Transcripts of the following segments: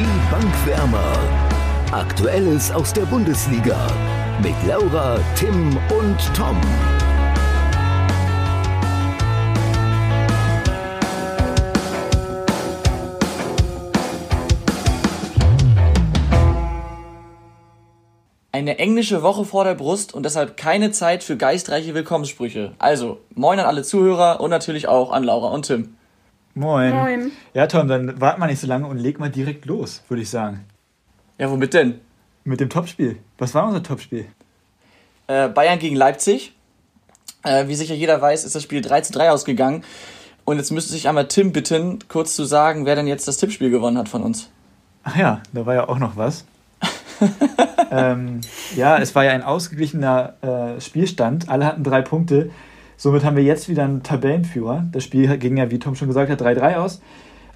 Die Bankwärmer. Aktuelles aus der Bundesliga mit Laura, Tim und Tom. Eine englische Woche vor der Brust und deshalb keine Zeit für geistreiche Willkommenssprüche. Also, moin an alle Zuhörer und natürlich auch an Laura und Tim. Moin. Moin. Ja, Tom, dann wart mal nicht so lange und leg mal direkt los, würde ich sagen. Ja, womit denn? Mit dem Topspiel. Was war unser Topspiel? Äh, Bayern gegen Leipzig. Äh, wie sicher jeder weiß, ist das Spiel 3 zu 3 ausgegangen. Und jetzt müsste sich einmal Tim bitten, kurz zu sagen, wer denn jetzt das Tippspiel gewonnen hat von uns. Ach ja, da war ja auch noch was. ähm, ja, es war ja ein ausgeglichener äh, Spielstand. Alle hatten drei Punkte. Somit haben wir jetzt wieder einen Tabellenführer. Das Spiel ging ja, wie Tom schon gesagt hat, 3-3 aus.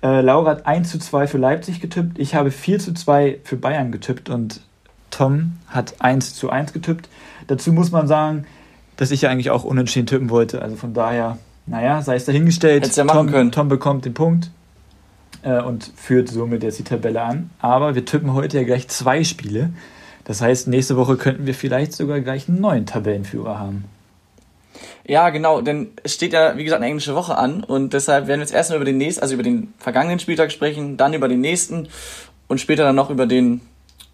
Äh, Laura hat 1 zu 2 für Leipzig getippt. Ich habe 4 zu 2 für Bayern getippt und Tom hat 1 zu 1 getippt. Dazu muss man sagen, dass ich ja eigentlich auch unentschieden tippen wollte. Also von daher, naja, sei es dahingestellt. Hättest ja machen Tom, können. Tom bekommt den Punkt äh, und führt somit jetzt die Tabelle an. Aber wir tippen heute ja gleich zwei Spiele. Das heißt, nächste Woche könnten wir vielleicht sogar gleich einen neuen Tabellenführer haben. Ja, genau, denn es steht ja, wie gesagt, eine englische Woche an und deshalb werden wir jetzt erstmal über den nächsten, also über den vergangenen Spieltag sprechen, dann über den nächsten und später dann noch über den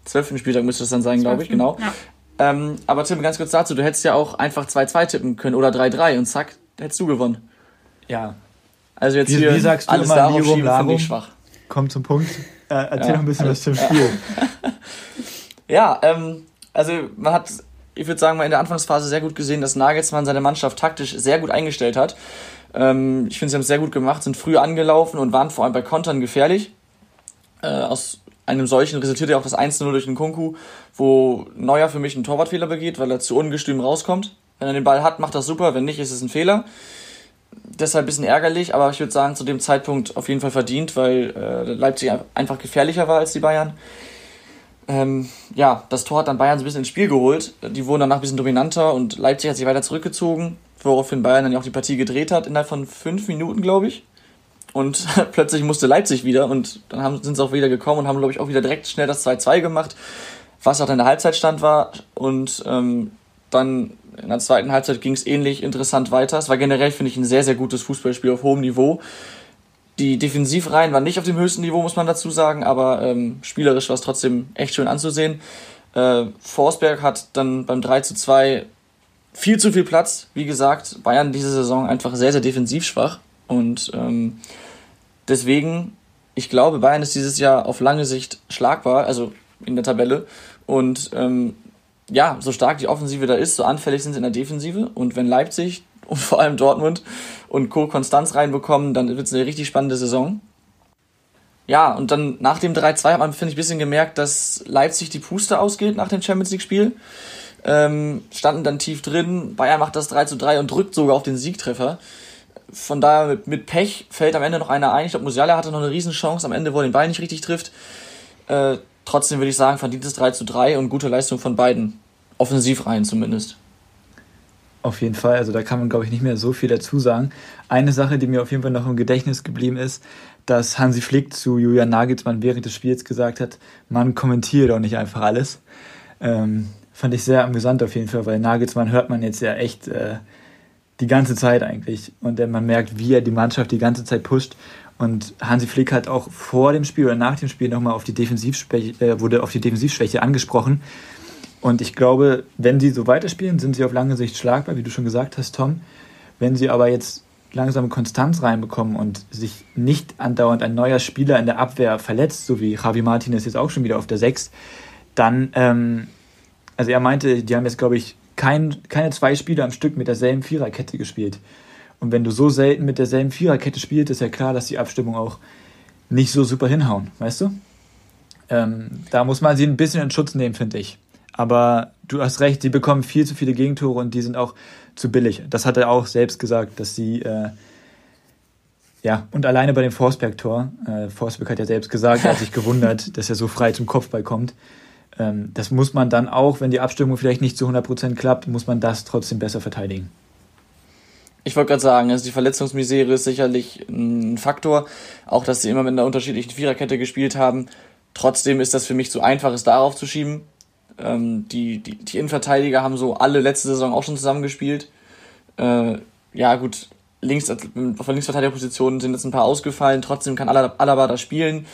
zwölften Spieltag müsste es dann sein, glaube ich, genau. Ja. Ähm, aber Tim, ganz kurz dazu, du hättest ja auch einfach 2-2 tippen können oder 3-3 und zack, hättest du gewonnen. Ja. Also jetzt wie, hier wie sagst du alles immer, darauf schieben, finde ich schwach. Komm zum Punkt. Äh, erzähl ja, noch ein bisschen also, was zum Spiel. ja, ähm, also man hat ich würde sagen, mal in der Anfangsphase sehr gut gesehen, dass Nagelsmann seine Mannschaft taktisch sehr gut eingestellt hat. Ähm, ich finde, sie haben es sehr gut gemacht, sind früh angelaufen und waren vor allem bei Kontern gefährlich. Äh, aus einem solchen resultierte ja auch das 1-0 durch den Kunku, wo Neuer für mich einen Torwartfehler begeht, weil er zu ungestüm rauskommt. Wenn er den Ball hat, macht das super, wenn nicht, ist es ein Fehler. Deshalb ein bisschen ärgerlich, aber ich würde sagen, zu dem Zeitpunkt auf jeden Fall verdient, weil äh, Leipzig einfach gefährlicher war als die Bayern. Ähm, ja, das Tor hat dann Bayern so ein bisschen ins Spiel geholt. Die wurden danach ein bisschen dominanter und Leipzig hat sich weiter zurückgezogen, woraufhin Bayern dann ja auch die Partie gedreht hat, innerhalb von fünf Minuten, glaube ich. Und plötzlich musste Leipzig wieder und dann haben, sind sie auch wieder gekommen und haben, glaube ich, auch wieder direkt schnell das 2-2 gemacht, was auch dann der Halbzeitstand war. Und ähm, dann in der zweiten Halbzeit ging es ähnlich interessant weiter. Es war generell, finde ich, ein sehr, sehr gutes Fußballspiel auf hohem Niveau. Die Defensivreihen waren nicht auf dem höchsten Niveau, muss man dazu sagen, aber ähm, spielerisch war es trotzdem echt schön anzusehen. Äh, Forsberg hat dann beim 3 zu 2 viel zu viel Platz. Wie gesagt, Bayern diese Saison einfach sehr, sehr defensiv schwach. Und ähm, deswegen, ich glaube, Bayern ist dieses Jahr auf lange Sicht schlagbar, also in der Tabelle. Und ähm, ja, so stark die Offensive da ist, so anfällig sind sie in der Defensive. Und wenn Leipzig und vor allem Dortmund und Co. Konstanz reinbekommen, dann wird es eine richtig spannende Saison. Ja, und dann nach dem 3-2 hat man, finde ich, ein bisschen gemerkt, dass Leipzig die Puste ausgeht nach dem Champions League-Spiel. Ähm, standen dann tief drin. Bayern macht das 3 3 und drückt sogar auf den Siegtreffer. Von daher mit, mit Pech fällt am Ende noch einer ein. Ich glaube, Musiala hatte noch eine Riesenchance am Ende, wo er den Ball nicht richtig trifft. Äh, trotzdem würde ich sagen, verdientes 3 3 und gute Leistung von beiden. Offensiv rein zumindest. Auf jeden Fall, also da kann man, glaube ich, nicht mehr so viel dazu sagen. Eine Sache, die mir auf jeden Fall noch im Gedächtnis geblieben ist, dass Hansi Flick zu Julian Nagelsmann während des Spiels gesagt hat, man kommentiert doch nicht einfach alles. Ähm, fand ich sehr amüsant auf jeden Fall, weil Nagelsmann hört man jetzt ja echt äh, die ganze Zeit eigentlich. Und äh, man merkt, wie er die Mannschaft die ganze Zeit pusht. Und Hansi Flick hat auch vor dem Spiel oder nach dem Spiel nochmal auf die Defensivschwäche, äh, wurde auf die Defensivschwäche angesprochen. Und ich glaube, wenn sie so weiterspielen, sind sie auf lange Sicht schlagbar, wie du schon gesagt hast, Tom. Wenn sie aber jetzt langsam Konstanz reinbekommen und sich nicht andauernd ein neuer Spieler in der Abwehr verletzt, so wie Javi Martinez jetzt auch schon wieder auf der 6, dann, ähm, also er meinte, die haben jetzt, glaube ich, kein, keine zwei Spieler am Stück mit derselben Viererkette gespielt. Und wenn du so selten mit derselben Viererkette spielst, ist ja klar, dass die Abstimmung auch nicht so super hinhauen, weißt du? Ähm, da muss man sie ein bisschen in Schutz nehmen, finde ich. Aber du hast recht, sie bekommen viel zu viele Gegentore und die sind auch zu billig. Das hat er auch selbst gesagt, dass sie, äh, ja, und alleine bei dem Forsberg-Tor, äh, Forsberg hat ja selbst gesagt, er hat sich gewundert, dass er so frei zum Kopfball kommt. Ähm, das muss man dann auch, wenn die Abstimmung vielleicht nicht zu 100% klappt, muss man das trotzdem besser verteidigen. Ich wollte gerade sagen, also die Verletzungsmisere ist sicherlich ein Faktor. Auch, dass sie immer mit einer unterschiedlichen Viererkette gespielt haben Trotzdem ist das für mich zu einfach, es darauf zu schieben. Ähm, die, die, die Innenverteidiger haben so alle letzte Saison auch schon zusammengespielt. Äh, ja, gut, links, auf der Linksverteidigerposition sind jetzt ein paar ausgefallen, trotzdem kann Alaba da spielen.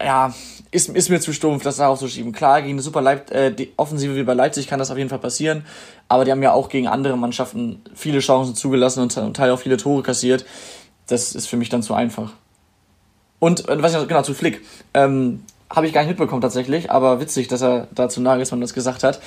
Ja, ist, ist mir zu stumpf, das darauf zu schieben. Klar, gegen eine super Leip äh, die Offensive wie bei Leipzig kann das auf jeden Fall passieren, aber die haben ja auch gegen andere Mannschaften viele Chancen zugelassen und, und Teil auch viele Tore kassiert. Das ist für mich dann zu einfach. Und äh, was ich noch, genau zu Flick. Ähm, habe ich gar nicht mitbekommen tatsächlich, aber witzig, dass er dazu Nagelsmann das gesagt hat.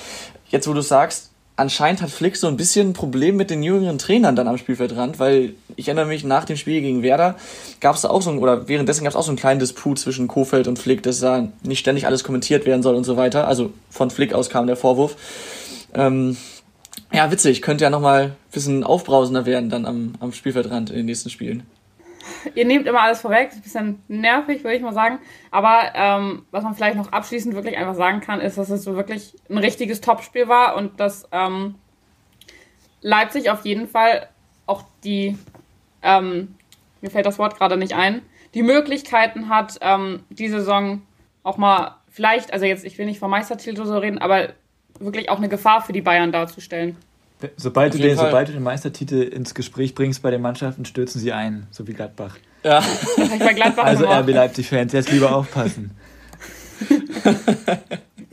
Jetzt, wo du sagst, anscheinend hat Flick so ein bisschen ein Problem mit den jüngeren Trainern dann am Spielfeldrand, weil ich erinnere mich, nach dem Spiel gegen Werder gab es da auch so ein, oder währenddessen gab es auch so einen kleinen Disput zwischen Kofeld und Flick, dass da nicht ständig alles kommentiert werden soll und so weiter. Also von Flick aus kam der Vorwurf. Ähm, ja, witzig, könnte ja nochmal ein bisschen aufbrausender werden dann am, am Spielfeldrand in den nächsten Spielen ihr nehmt immer alles vorweg, ist ein bisschen nervig, würde ich mal sagen. Aber ähm, was man vielleicht noch abschließend wirklich einfach sagen kann, ist, dass es so wirklich ein richtiges Topspiel war und dass ähm, Leipzig auf jeden Fall auch die, ähm, mir fällt das Wort gerade nicht ein, die Möglichkeiten hat, ähm, die Saison auch mal vielleicht, also jetzt, ich will nicht vom Meistertitel so reden, aber wirklich auch eine Gefahr für die Bayern darzustellen. Sobald du, den, sobald du den Meistertitel ins Gespräch bringst bei den Mannschaften, stürzen sie ein, so wie Gladbach. Ja. bei Gladbach also RB Leipzig-Fans, jetzt lieber aufpassen.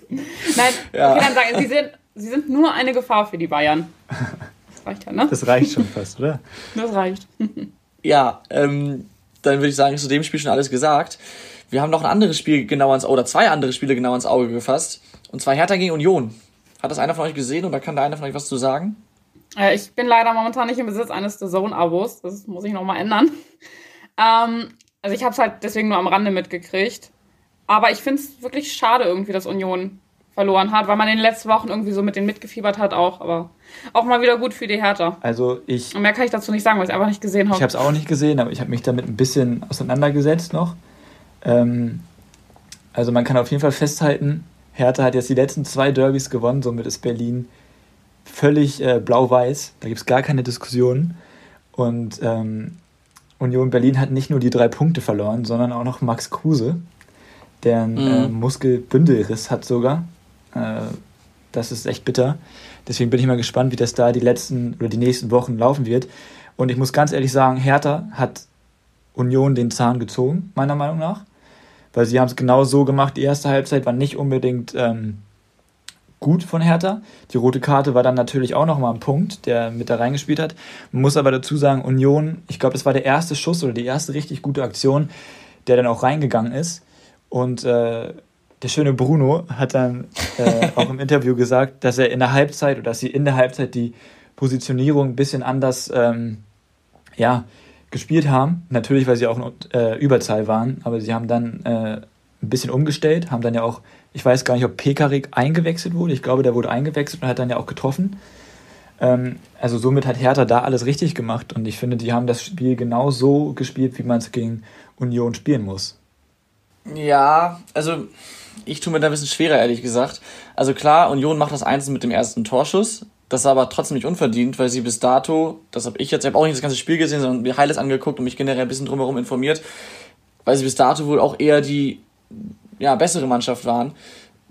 Nein, ja. okay, dann sagen, sie sind, sie sind nur eine Gefahr für die Bayern. Das reicht ja, ne? Das reicht schon fast, oder? Das reicht. ja, ähm, dann würde ich sagen, ist zu dem Spiel schon alles gesagt. Wir haben noch ein anderes Spiel genau ans oder zwei andere Spiele genau ans Auge gefasst. Und zwar Hertha gegen Union. Hat das einer von euch gesehen oder kann da einer von euch was zu sagen? Äh, ich bin leider momentan nicht im Besitz eines The Zone-Abos. Das muss ich nochmal ändern. Ähm, also ich habe es halt deswegen nur am Rande mitgekriegt. Aber ich finde es wirklich schade irgendwie, dass Union verloren hat, weil man in den letzten Wochen irgendwie so mit denen mitgefiebert hat auch. Aber auch mal wieder gut für die Hertha. Also ich... Und mehr kann ich dazu nicht sagen, weil ich es einfach nicht gesehen habe. Ich habe es auch nicht gesehen, aber ich habe mich damit ein bisschen auseinandergesetzt noch. Ähm, also man kann auf jeden Fall festhalten, Hertha hat jetzt die letzten zwei Derbys gewonnen, somit ist Berlin völlig äh, blau-weiß. Da gibt es gar keine Diskussion. Und ähm, Union Berlin hat nicht nur die drei Punkte verloren, sondern auch noch Max Kruse, der einen mhm. äh, Muskelbündelriss hat sogar. Äh, das ist echt bitter. Deswegen bin ich mal gespannt, wie das da die letzten oder die nächsten Wochen laufen wird. Und ich muss ganz ehrlich sagen, Hertha hat Union den Zahn gezogen, meiner Meinung nach weil sie haben es genau so gemacht. Die erste Halbzeit war nicht unbedingt ähm, gut von Hertha. Die rote Karte war dann natürlich auch nochmal ein Punkt, der mit da reingespielt hat. Man muss aber dazu sagen, Union, ich glaube, das war der erste Schuss oder die erste richtig gute Aktion, der dann auch reingegangen ist. Und äh, der schöne Bruno hat dann äh, auch im Interview gesagt, dass er in der Halbzeit oder dass sie in der Halbzeit die Positionierung ein bisschen anders ähm, ja, gespielt haben. Natürlich, weil sie auch in äh, Überzahl waren, aber sie haben dann äh, ein bisschen umgestellt, haben dann ja auch, ich weiß gar nicht, ob Pekarik eingewechselt wurde. Ich glaube, der wurde eingewechselt und hat dann ja auch getroffen. Ähm, also somit hat Hertha da alles richtig gemacht und ich finde, die haben das Spiel genau so gespielt, wie man es gegen Union spielen muss. Ja, also ich tue mir da ein bisschen schwerer, ehrlich gesagt. Also klar, Union macht das Einzelne mit dem ersten Torschuss, das war aber trotzdem nicht unverdient, weil sie bis dato, das habe ich jetzt, ich habe auch nicht das ganze Spiel gesehen, sondern mir Highlights angeguckt und mich generell ein bisschen drumherum informiert, weil sie bis dato wohl auch eher die ja, bessere Mannschaft waren.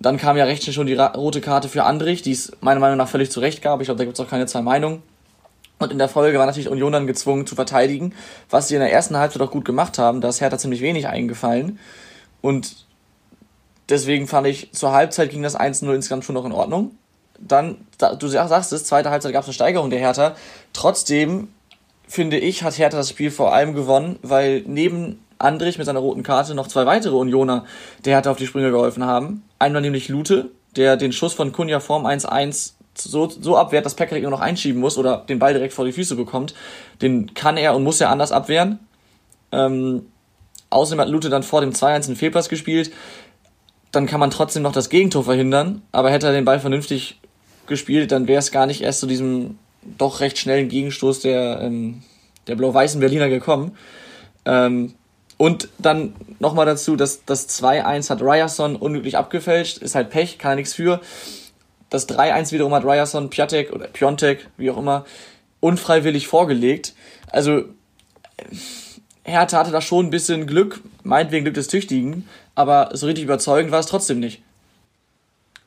Dann kam ja recht schnell schon die rote Karte für Andrich, die es meiner Meinung nach völlig zurecht gab. Ich glaube, da gibt es auch keine zwei Meinungen. Und in der Folge war natürlich Union dann gezwungen zu verteidigen, was sie in der ersten Halbzeit auch gut gemacht haben. Da ist Hertha ziemlich wenig eingefallen. Und deswegen fand ich, zur Halbzeit ging das 1-0 insgesamt schon noch in Ordnung dann, du sagst es, zweite Halbzeit gab es eine Steigerung der Hertha. Trotzdem, finde ich, hat Hertha das Spiel vor allem gewonnen, weil neben Andrich mit seiner roten Karte noch zwei weitere Unioner der Hertha auf die Sprünge geholfen haben. Einmal nämlich Lute, der den Schuss von Kunja Form 1-1 so, so abwehrt, dass Pekarik nur noch einschieben muss oder den Ball direkt vor die Füße bekommt. Den kann er und muss er anders abwehren. Ähm, außerdem hat Lute dann vor dem 2-1 einen Fehlpass gespielt. Dann kann man trotzdem noch das Gegentor verhindern, aber hätte er den Ball vernünftig gespielt, dann wäre es gar nicht erst zu diesem doch recht schnellen Gegenstoß der, ähm, der blau-weißen Berliner gekommen. Ähm, und dann nochmal dazu, dass das 2-1 hat Ryerson unglücklich abgefälscht, ist halt Pech, kann nichts für. Das 3-1 wiederum hat Ryerson, Piatek oder Piontek, wie auch immer, unfreiwillig vorgelegt. Also Hertha hatte da schon ein bisschen Glück, meinetwegen Glück des Tüchtigen, aber so richtig überzeugend war es trotzdem nicht.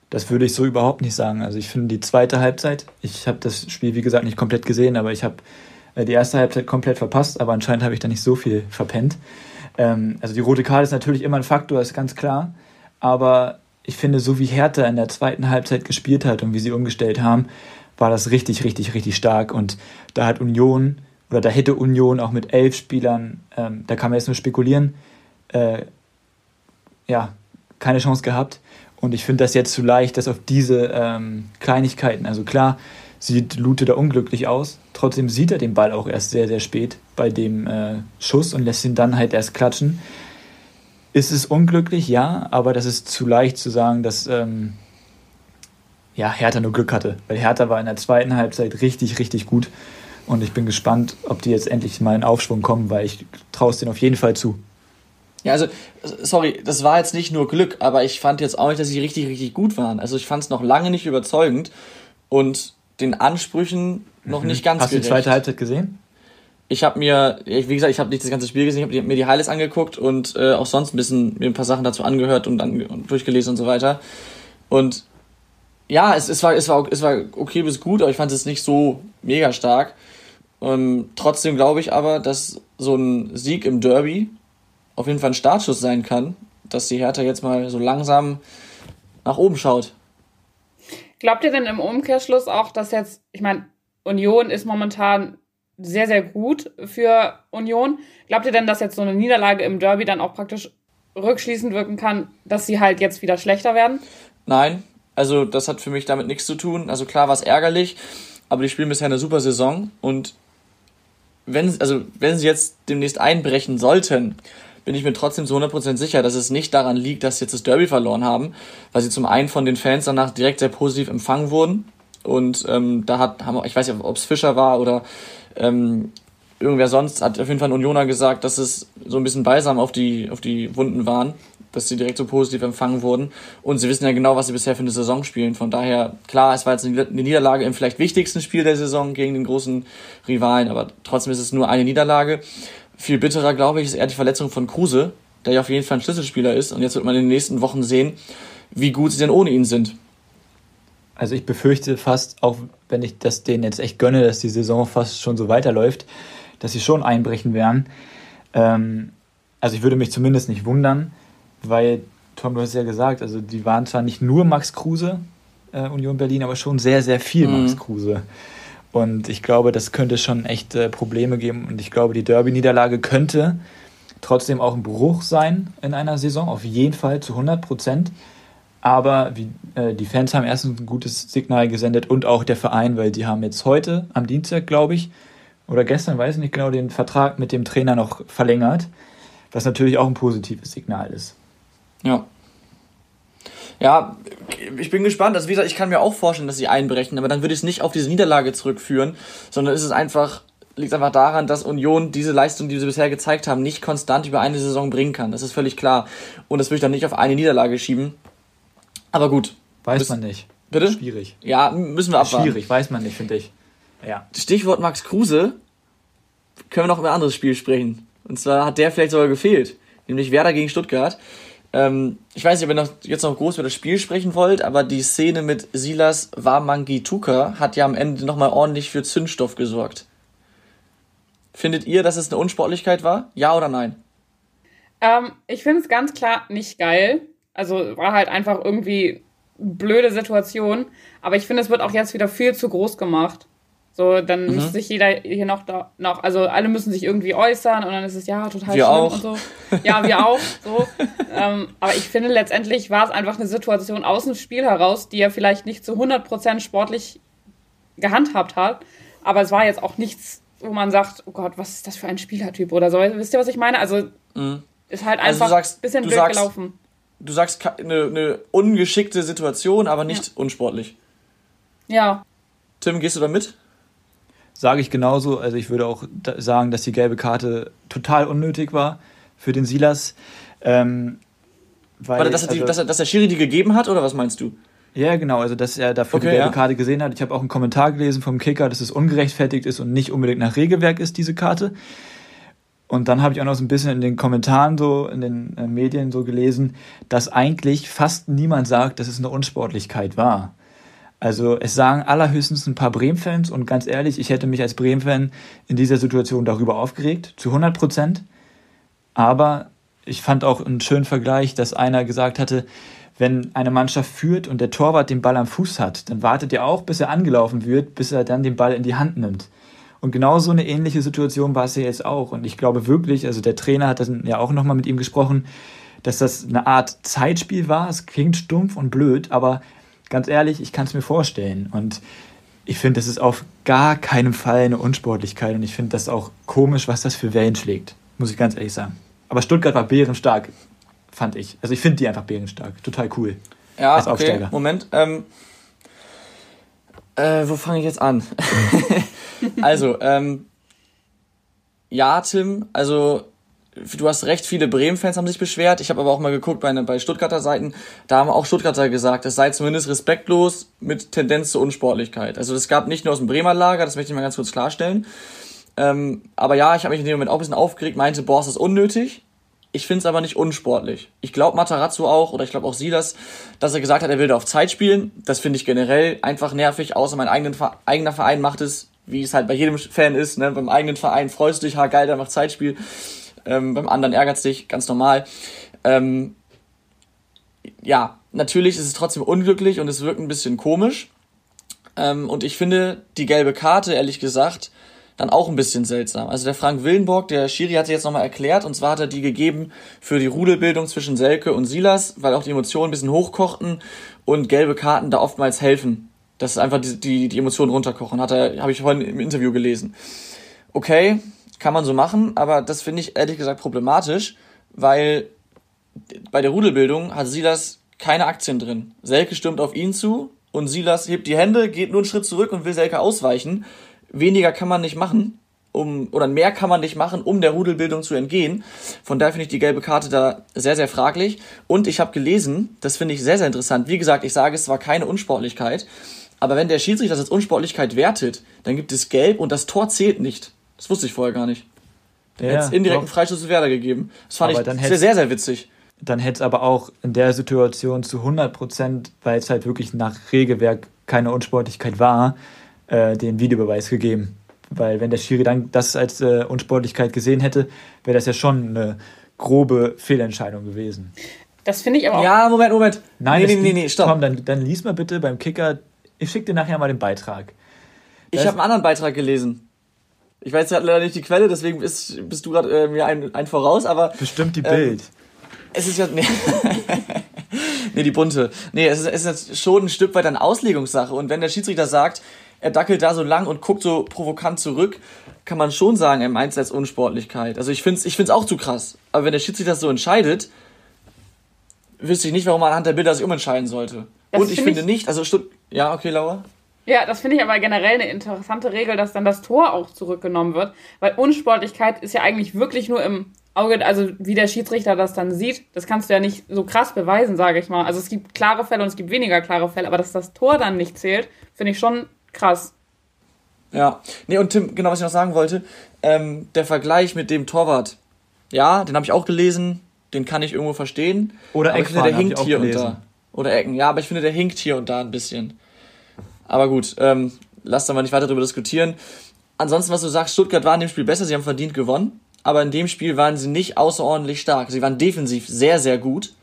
Das würde ich so überhaupt nicht sagen. Also ich finde die zweite Halbzeit, ich habe das Spiel wie gesagt nicht komplett gesehen, aber ich habe äh, die erste Halbzeit komplett verpasst, aber anscheinend habe ich da nicht so viel verpennt. Ähm, also die rote Karte ist natürlich immer ein Faktor, ist ganz klar, aber ich finde, so wie Hertha in der zweiten Halbzeit gespielt hat und wie sie umgestellt haben, war das richtig, richtig, richtig stark. Und da hat Union, oder da hätte Union auch mit elf Spielern, ähm, da kann man jetzt nur spekulieren, äh, ja, keine Chance gehabt. Und ich finde das jetzt zu leicht, dass auf diese ähm, Kleinigkeiten, also klar, sieht Lute da unglücklich aus, trotzdem sieht er den Ball auch erst sehr, sehr spät bei dem äh, Schuss und lässt ihn dann halt erst klatschen. Ist es unglücklich? Ja, aber das ist zu leicht zu sagen, dass ähm, ja, Hertha nur Glück hatte. Weil Hertha war in der zweiten Halbzeit richtig, richtig gut. Und ich bin gespannt, ob die jetzt endlich mal in Aufschwung kommen, weil ich traue es denen auf jeden Fall zu. Ja, also, sorry, das war jetzt nicht nur Glück, aber ich fand jetzt auch nicht, dass sie richtig, richtig gut waren. Also ich fand es noch lange nicht überzeugend und den Ansprüchen noch mhm. nicht ganz Hast gerecht. du die zweite Halbzeit gesehen? Ich habe mir, wie gesagt, ich habe nicht das ganze Spiel gesehen, ich habe mir die Highlights angeguckt und äh, auch sonst ein bisschen mir ein paar Sachen dazu angehört und dann und durchgelesen und so weiter. Und ja, es, es, war, es, war, es war okay bis gut, aber ich fand es nicht so mega stark. Ähm, trotzdem glaube ich aber, dass so ein Sieg im Derby auf jeden Fall ein Startschuss sein kann, dass die Hertha jetzt mal so langsam nach oben schaut. Glaubt ihr denn im Umkehrschluss auch, dass jetzt, ich meine, Union ist momentan sehr, sehr gut für Union. Glaubt ihr denn, dass jetzt so eine Niederlage im Derby dann auch praktisch rückschließend wirken kann, dass sie halt jetzt wieder schlechter werden? Nein, also das hat für mich damit nichts zu tun. Also klar war es ärgerlich, aber die spielen bisher eine super Saison und wenn, also wenn sie jetzt demnächst einbrechen sollten, bin ich mir trotzdem zu 100% sicher, dass es nicht daran liegt, dass sie jetzt das Derby verloren haben, weil sie zum einen von den Fans danach direkt sehr positiv empfangen wurden und ähm, da hat, haben, ich weiß nicht, ob es Fischer war oder ähm, irgendwer sonst, hat auf jeden Fall ein Unioner gesagt, dass es so ein bisschen Balsam auf die, auf die Wunden waren dass sie direkt so positiv empfangen wurden. Und sie wissen ja genau, was sie bisher für eine Saison spielen. Von daher, klar, es war jetzt eine Niederlage im vielleicht wichtigsten Spiel der Saison gegen den großen Rivalen, aber trotzdem ist es nur eine Niederlage. Viel bitterer, glaube ich, ist eher die Verletzung von Kruse, der ja auf jeden Fall ein Schlüsselspieler ist. Und jetzt wird man in den nächsten Wochen sehen, wie gut sie denn ohne ihn sind. Also ich befürchte fast, auch wenn ich das denen jetzt echt gönne, dass die Saison fast schon so weiterläuft, dass sie schon einbrechen werden. Ähm, also ich würde mich zumindest nicht wundern weil, Tom, du hast ja gesagt, also die waren zwar nicht nur Max Kruse, äh, Union Berlin, aber schon sehr, sehr viel mhm. Max Kruse. Und ich glaube, das könnte schon echt Probleme geben. Und ich glaube, die Derby-Niederlage könnte trotzdem auch ein Bruch sein in einer Saison, auf jeden Fall zu 100 Prozent. Aber wie, äh, die Fans haben erstens ein gutes Signal gesendet und auch der Verein, weil die haben jetzt heute, am Dienstag, glaube ich, oder gestern, weiß ich nicht genau, den Vertrag mit dem Trainer noch verlängert, was natürlich auch ein positives Signal ist. Ja. Ja, ich bin gespannt. Also wie gesagt, ich kann mir auch vorstellen, dass sie einbrechen, aber dann würde ich es nicht auf diese Niederlage zurückführen, sondern ist es einfach, liegt einfach daran, dass Union diese Leistung, die sie bisher gezeigt haben, nicht konstant über eine Saison bringen kann. Das ist völlig klar. Und das würde ich dann nicht auf eine Niederlage schieben. Aber gut. Weiß Bis, man nicht. Bitte? Schwierig. Ja, müssen wir abwarten. Schwierig, weiß man nicht, finde ich. Ja. Stichwort Max Kruse. Können wir noch über ein anderes Spiel sprechen. Und zwar hat der vielleicht sogar gefehlt. Nämlich Werder gegen Stuttgart. Ähm, ich weiß nicht, ob ihr noch, jetzt noch groß über das Spiel sprechen wollt, aber die Szene mit Silas Wamangituka hat ja am Ende nochmal ordentlich für Zündstoff gesorgt. Findet ihr, dass es eine Unsportlichkeit war? Ja oder nein? Ähm, ich finde es ganz klar nicht geil. Also war halt einfach irgendwie blöde Situation. Aber ich finde, es wird auch jetzt wieder viel zu groß gemacht. So, dann mhm. muss sich jeder hier noch, da, noch, also alle müssen sich irgendwie äußern und dann ist es ja total wir schlimm auch. und so. Ja, wir auch. So. ähm, aber ich finde, letztendlich war es einfach eine Situation aus dem Spiel heraus, die er vielleicht nicht zu 100% sportlich gehandhabt hat. Aber es war jetzt auch nichts, wo man sagt, oh Gott, was ist das für ein Spielertyp oder so. Wisst ihr, was ich meine? Also, mhm. ist halt also einfach ein bisschen blöd sagst, gelaufen. Du sagst eine, eine ungeschickte Situation, aber nicht ja. unsportlich. Ja. Tim, gehst du da mit? Sage ich genauso. Also ich würde auch sagen, dass die gelbe Karte total unnötig war für den Silas. Ähm, weil, Warte, dass, er die, also, dass, er, dass der Schiri die gegeben hat oder was meinst du? Ja, genau, also dass er dafür okay, die gelbe ja. Karte gesehen hat. Ich habe auch einen Kommentar gelesen vom Kicker, dass es ungerechtfertigt ist und nicht unbedingt nach Regelwerk ist, diese Karte. Und dann habe ich auch noch so ein bisschen in den Kommentaren so, in den äh, Medien so gelesen, dass eigentlich fast niemand sagt, dass es eine Unsportlichkeit war. Also es sagen allerhöchstens ein paar Bremen-Fans und ganz ehrlich, ich hätte mich als Bremen-Fan in dieser Situation darüber aufgeregt, zu 100 Prozent. Aber ich fand auch einen schönen Vergleich, dass einer gesagt hatte, wenn eine Mannschaft führt und der Torwart den Ball am Fuß hat, dann wartet er auch, bis er angelaufen wird, bis er dann den Ball in die Hand nimmt. Und genau so eine ähnliche Situation war es ja jetzt auch. Und ich glaube wirklich, also der Trainer hat dann ja auch nochmal mit ihm gesprochen, dass das eine Art Zeitspiel war. Es klingt stumpf und blöd, aber ganz ehrlich, ich kann es mir vorstellen. Und ich finde, das ist auf gar keinen Fall eine Unsportlichkeit. Und ich finde das auch komisch, was das für Wellen schlägt. Muss ich ganz ehrlich sagen. Aber Stuttgart war bärenstark, fand ich. Also ich finde die einfach bärenstark. Total cool. Ja, als okay. Aufsteiger. Moment. Ähm, äh, wo fange ich jetzt an? also, ähm, ja, Tim, also du hast recht, viele Bremen-Fans haben sich beschwert. Ich habe aber auch mal geguckt bei, bei Stuttgarter Seiten, da haben auch Stuttgarter gesagt, es sei zumindest respektlos mit Tendenz zur Unsportlichkeit. Also das gab nicht nur aus dem Bremer Lager, das möchte ich mal ganz kurz klarstellen. Ähm, aber ja, ich habe mich in dem Moment auch ein bisschen aufgeregt, meinte, boah, ist das unnötig. Ich finde es aber nicht unsportlich. Ich glaube Matarazzo auch, oder ich glaube auch Silas, dass er gesagt hat, er will da auf Zeit spielen. Das finde ich generell einfach nervig, außer mein eigenen, eigener Verein macht es, wie es halt bei jedem Fan ist. Ne? Beim eigenen Verein freust du dich, ha geil, der macht Zeitspiel. Ähm, beim anderen ärgert es dich, ganz normal. Ähm, ja, natürlich ist es trotzdem unglücklich und es wirkt ein bisschen komisch. Ähm, und ich finde die gelbe Karte, ehrlich gesagt, dann auch ein bisschen seltsam. Also der Frank Willenborg, der Schiri hat sie jetzt nochmal erklärt, und zwar hat er die gegeben für die Rudelbildung zwischen Selke und Silas, weil auch die Emotionen ein bisschen hochkochten und gelbe Karten da oftmals helfen. Dass einfach die, die, die Emotionen runterkochen, er, habe ich vorhin im Interview gelesen. Okay, kann man so machen, aber das finde ich ehrlich gesagt problematisch, weil bei der Rudelbildung hat Silas keine Aktien drin. Selke stürmt auf ihn zu und Silas hebt die Hände, geht nur einen Schritt zurück und will Selke ausweichen weniger kann man nicht machen, um, oder mehr kann man nicht machen, um der Rudelbildung zu entgehen. Von daher finde ich die gelbe Karte da sehr, sehr fraglich. Und ich habe gelesen, das finde ich sehr, sehr interessant. Wie gesagt, ich sage, es war keine Unsportlichkeit. Aber wenn der Schiedsrichter das als Unsportlichkeit wertet, dann gibt es Gelb und das Tor zählt nicht. Das wusste ich vorher gar nicht. Dann ja, hätte es indirekten Freistoß zu Werder gegeben. Das fand aber ich sehr, sehr, sehr witzig. Dann hätte es aber auch in der Situation zu 100 Prozent, weil es halt wirklich nach Regelwerk keine Unsportlichkeit war, äh, den Videobeweis gegeben. Weil wenn der Schiri dann das als äh, Unsportlichkeit gesehen hätte, wäre das ja schon eine grobe Fehlentscheidung gewesen. Das finde ich aber auch. Ja, Moment, Moment. Nein, nee, nee, nee, nee, stopp. Komm, dann, dann lies mal bitte beim Kicker. Ich schicke dir nachher mal den Beitrag. Das ich habe einen anderen Beitrag gelesen. Ich weiß leider nicht die Quelle, deswegen bist, bist du gerade äh, mir ein, ein voraus, aber. Bestimmt die ähm, Bild. Es ist ja. Nee. nee, die bunte. Nee, es ist, es ist schon ein Stück weit eine Auslegungssache. Und wenn der Schiedsrichter sagt, er dackelt da so lang und guckt so provokant zurück, kann man schon sagen, er meint es als Unsportlichkeit. Also ich finde es ich find's auch zu krass. Aber wenn der Schiedsrichter das so entscheidet, wüsste ich nicht, warum man anhand der Bilder sich umentscheiden sollte. Das und ich find finde ich, nicht, also Stutt ja, okay, Laura. Ja, das finde ich aber generell eine interessante Regel, dass dann das Tor auch zurückgenommen wird, weil Unsportlichkeit ist ja eigentlich wirklich nur im Auge, also wie der Schiedsrichter das dann sieht, das kannst du ja nicht so krass beweisen, sage ich mal. Also es gibt klare Fälle und es gibt weniger klare Fälle, aber dass das Tor dann nicht zählt, finde ich schon krass. Ja, nee, und Tim, genau was ich noch sagen wollte, ähm, der Vergleich mit dem Torwart, ja, den habe ich auch gelesen, den kann ich irgendwo verstehen. Oder finde, der hinkt hier gelesen. und da. Oder Ecken, ja, aber ich finde, der hinkt hier und da ein bisschen. Aber gut, ähm, lass da mal nicht weiter darüber diskutieren. Ansonsten, was du sagst, Stuttgart war in dem Spiel besser, sie haben verdient gewonnen, aber in dem Spiel waren sie nicht außerordentlich stark. Sie waren defensiv sehr, sehr gut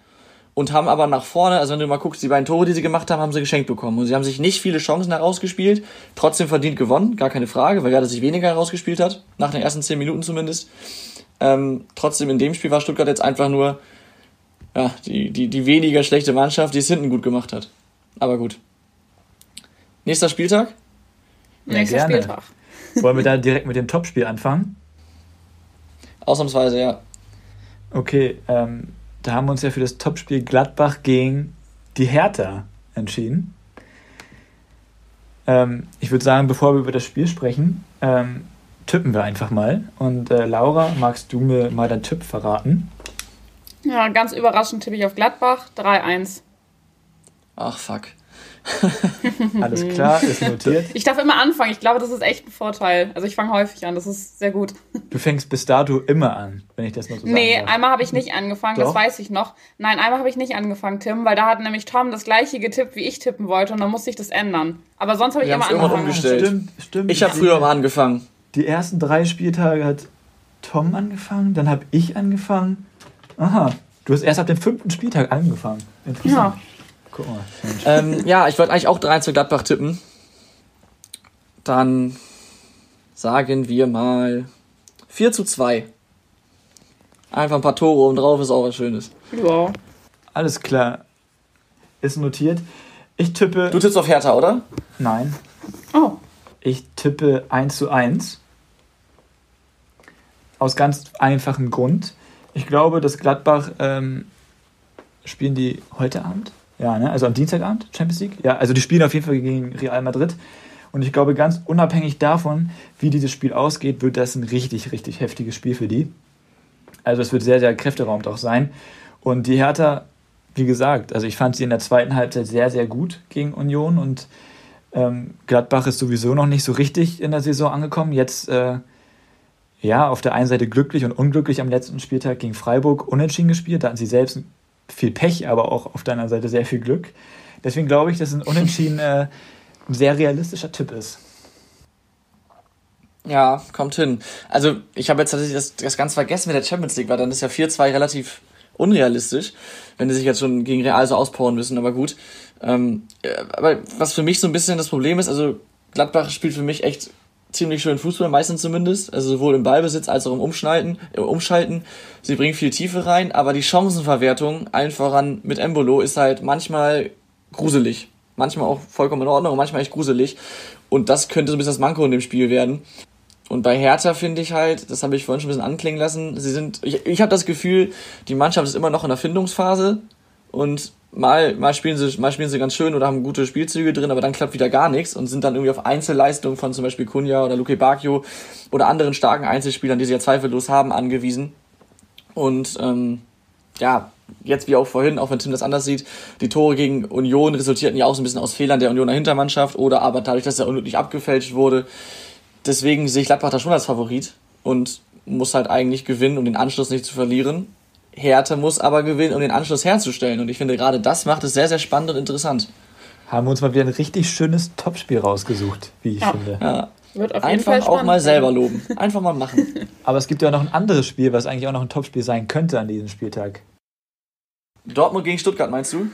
und haben aber nach vorne, also wenn du mal guckst, die beiden Tore, die sie gemacht haben, haben sie geschenkt bekommen. Und sie haben sich nicht viele Chancen herausgespielt, trotzdem verdient gewonnen, gar keine Frage, weil Werder sich weniger herausgespielt hat, nach den ersten zehn Minuten zumindest. Ähm, trotzdem in dem Spiel war Stuttgart jetzt einfach nur ja, die, die, die weniger schlechte Mannschaft, die es hinten gut gemacht hat. Aber gut. Nächster Spieltag? Ja, Nächster gerne. Spieltag. Wollen wir da direkt mit dem Topspiel anfangen? Ausnahmsweise, ja. Okay, ähm, da haben wir uns ja für das Topspiel Gladbach gegen die Hertha entschieden. Ähm, ich würde sagen, bevor wir über das Spiel sprechen, ähm, tippen wir einfach mal. Und äh, Laura, magst du mir mal deinen Tipp verraten? Ja, ganz überraschend tippe ich auf Gladbach 3-1. Ach, fuck. Alles klar, ist notiert. Ich darf immer anfangen. Ich glaube, das ist echt ein Vorteil. Also ich fange häufig an. Das ist sehr gut. Du fängst bis dato immer an, wenn ich das nur so sagen Nee, darf. einmal habe ich nicht angefangen, das Doch. weiß ich noch. Nein, einmal habe ich nicht angefangen, Tim, weil da hat nämlich Tom das gleiche getippt, wie ich tippen wollte und dann musste ich das ändern. Aber sonst habe ich Wir immer angefangen. umgestellt. Stimmt, stimmt. Ich habe früher mal angefangen. Die ersten drei Spieltage hat Tom angefangen, dann habe ich angefangen. Aha, du hast erst ab dem fünften Spieltag angefangen. Interessant. Ja. Guck mal. Ähm, ja, ich wollte eigentlich auch 3 zu Gladbach tippen. Dann sagen wir mal 4 zu 2. Einfach ein paar Tore oben drauf ist auch was Schönes. Ja. Alles klar. Ist notiert. Ich tippe. Du tippst auf Hertha, oder? Nein. Oh. Ich tippe 1 zu 1. Aus ganz einfachem Grund. Ich glaube, dass Gladbach ähm, spielen die heute Abend? Ja, ne? Also am Dienstagabend, Champions League? Ja, also die spielen auf jeden Fall gegen Real Madrid. Und ich glaube, ganz unabhängig davon, wie dieses Spiel ausgeht, wird das ein richtig, richtig heftiges Spiel für die. Also es wird sehr, sehr kräfteraumt auch sein. Und die Hertha, wie gesagt, also ich fand sie in der zweiten Halbzeit sehr, sehr gut gegen Union und ähm, Gladbach ist sowieso noch nicht so richtig in der Saison angekommen. Jetzt, äh, ja, auf der einen Seite glücklich und unglücklich am letzten Spieltag gegen Freiburg unentschieden gespielt. Da hatten sie selbst viel Pech, aber auch auf der anderen Seite sehr viel Glück. Deswegen glaube ich, dass ein Unentschieden äh, ein sehr realistischer Tipp ist. Ja, kommt hin. Also, ich habe jetzt tatsächlich das, das ganz vergessen mit der Champions League, weil dann ist ja 4-2 relativ unrealistisch, wenn die sich jetzt schon gegen Real so auspowern müssen, aber gut. Ähm, äh, aber was für mich so ein bisschen das Problem ist, also Gladbach spielt für mich echt ziemlich schön Fußball, meistens zumindest, also sowohl im Ballbesitz als auch im Umschneiden, äh, Umschalten. Sie bringen viel Tiefe rein, aber die Chancenverwertung, allen voran mit Embolo, ist halt manchmal gruselig. Manchmal auch vollkommen in Ordnung, manchmal echt gruselig. Und das könnte so ein bisschen das Manko in dem Spiel werden. Und bei Hertha finde ich halt, das habe ich vorhin schon ein bisschen anklingen lassen, sie sind, ich, ich habe das Gefühl, die Mannschaft ist immer noch in der Findungsphase und mal, mal spielen sie, mal spielen sie ganz schön oder haben gute Spielzüge drin, aber dann klappt wieder gar nichts und sind dann irgendwie auf Einzelleistungen von zum Beispiel Kunja oder Luke Bacchio oder anderen starken Einzelspielern, die sie ja zweifellos haben, angewiesen. Und ähm, ja, jetzt wie auch vorhin, auch wenn Tim das anders sieht, die Tore gegen Union resultierten ja auch so ein bisschen aus Fehlern der Unioner Hintermannschaft oder aber dadurch, dass er unglücklich abgefälscht wurde. Deswegen sehe ich Gladbach da schon als Favorit und muss halt eigentlich gewinnen, um den Anschluss nicht zu verlieren. Hertha muss aber gewinnen, um den Anschluss herzustellen. Und ich finde, gerade das macht es sehr, sehr spannend und interessant. Haben wir uns mal wieder ein richtig schönes Topspiel rausgesucht, wie ich Ja. finde. Ja. Wird auf jeden Fall Einfach auch mal selber loben. Einfach mal machen. Aber es gibt ja noch ein anderes Spiel, was eigentlich auch noch ein Topspiel sein könnte an diesem Spieltag. Dortmund gegen Stuttgart, meinst du?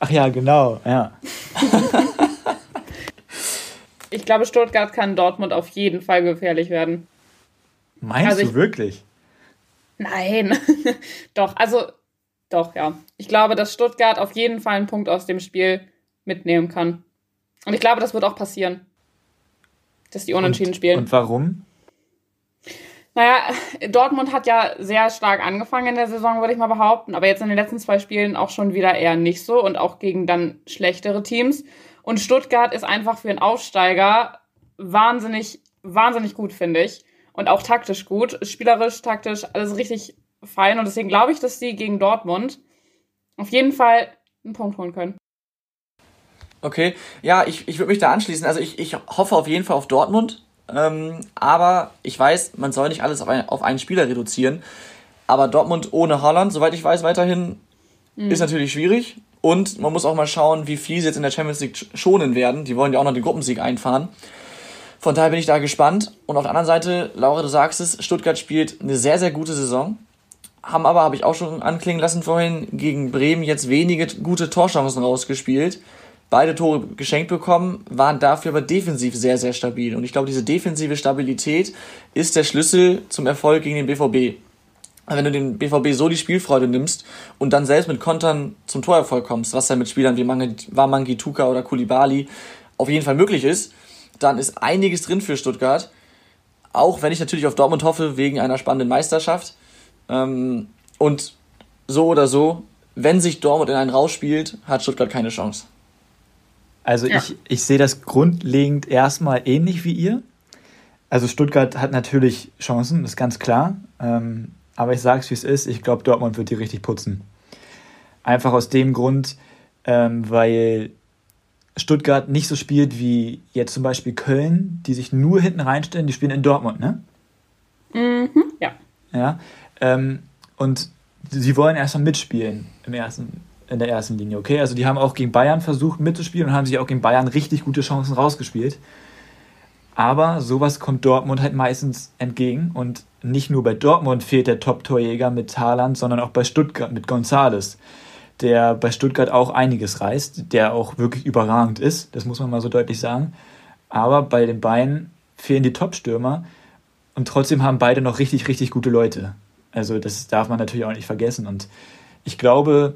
Ach ja, genau, ja. Ich glaube, Stuttgart kann Dortmund auf jeden Fall gefährlich werden. Meinst Also du ich- wirklich? Nein. doch, also, doch, ja. Ich glaube, dass Stuttgart auf jeden Fall einen Punkt aus dem Spiel mitnehmen kann. Und ich glaube, das wird auch passieren. Dass die unentschieden spielen. Und warum? Naja, Dortmund hat ja sehr stark angefangen in der Saison, würde ich mal behaupten, aber jetzt in den letzten zwei Spielen auch schon wieder eher nicht so und auch gegen dann schlechtere Teams. Und Stuttgart ist einfach für einen Aufsteiger wahnsinnig, wahnsinnig gut, finde ich. Und auch taktisch gut. Spielerisch, taktisch, alles richtig fein. Und deswegen glaube ich, dass die gegen Dortmund auf jeden Fall einen Punkt holen können. Okay, ja, ich, ich würde mich da anschließen. Also ich, ich hoffe auf jeden Fall auf Dortmund. Ähm, aber ich weiß, man soll nicht alles auf, ein, auf einen Spieler reduzieren. Aber Dortmund ohne Holland, soweit ich weiß, weiterhin ist natürlich schwierig. Und man muss auch mal schauen, wie viel sie jetzt in der Champions League sch- schonen werden. Die wollen ja auch noch den Gruppensieg einfahren. Von daher bin ich da gespannt. Und auf der anderen Seite, Laura, du sagst es, Stuttgart spielt eine sehr, sehr gute Saison. Haben aber, habe ich auch schon anklingen lassen vorhin, gegen Bremen jetzt wenige gute Torchancen rausgespielt. Beide Tore geschenkt bekommen, waren dafür aber defensiv sehr, sehr stabil. Und ich glaube, diese defensive Stabilität ist der Schlüssel zum Erfolg gegen den BVB. Wenn du den BVB so die Spielfreude nimmst und dann selbst mit Kontern zum Torerfolg kommst, was ja mit Spielern wie Wamangi, Tuka oder Kulibali auf jeden Fall möglich ist, dann ist einiges drin für Stuttgart. Auch wenn ich natürlich auf Dortmund hoffe, wegen einer spannenden Meisterschaft. Ähm, und so oder so, wenn sich Dortmund in einen rausspielt, hat Stuttgart keine Chance. Also Ja. ich, ich sehe das grundlegend erstmal ähnlich wie ihr. Also Stuttgart hat natürlich Chancen, ist ganz klar. Ähm, aber ich sage es, wie es ist. Ich glaube, Dortmund wird die richtig putzen. Einfach aus dem Grund, ähm, weil Stuttgart nicht so spielt wie jetzt zum Beispiel Köln, die sich nur hinten reinstellen, die spielen in Dortmund, ne? Mhm, ja. Ja. Ähm, und sie wollen erstmal mitspielen im ersten, in der ersten Linie, okay? Also die haben auch gegen Bayern versucht mitzuspielen und haben sich auch gegen Bayern richtig gute Chancen rausgespielt. Aber sowas kommt Dortmund halt meistens entgegen. Und nicht nur bei Dortmund fehlt der Top-Torjäger mit Haaland, sondern auch bei Stuttgart mit Gonzales, der bei Stuttgart auch einiges reißt, der auch wirklich überragend ist, das muss man mal so deutlich sagen. Aber bei den Bayern fehlen die Top-Stürmer und trotzdem haben beide noch richtig, richtig gute Leute. Also das darf man natürlich auch nicht vergessen. Und ich glaube,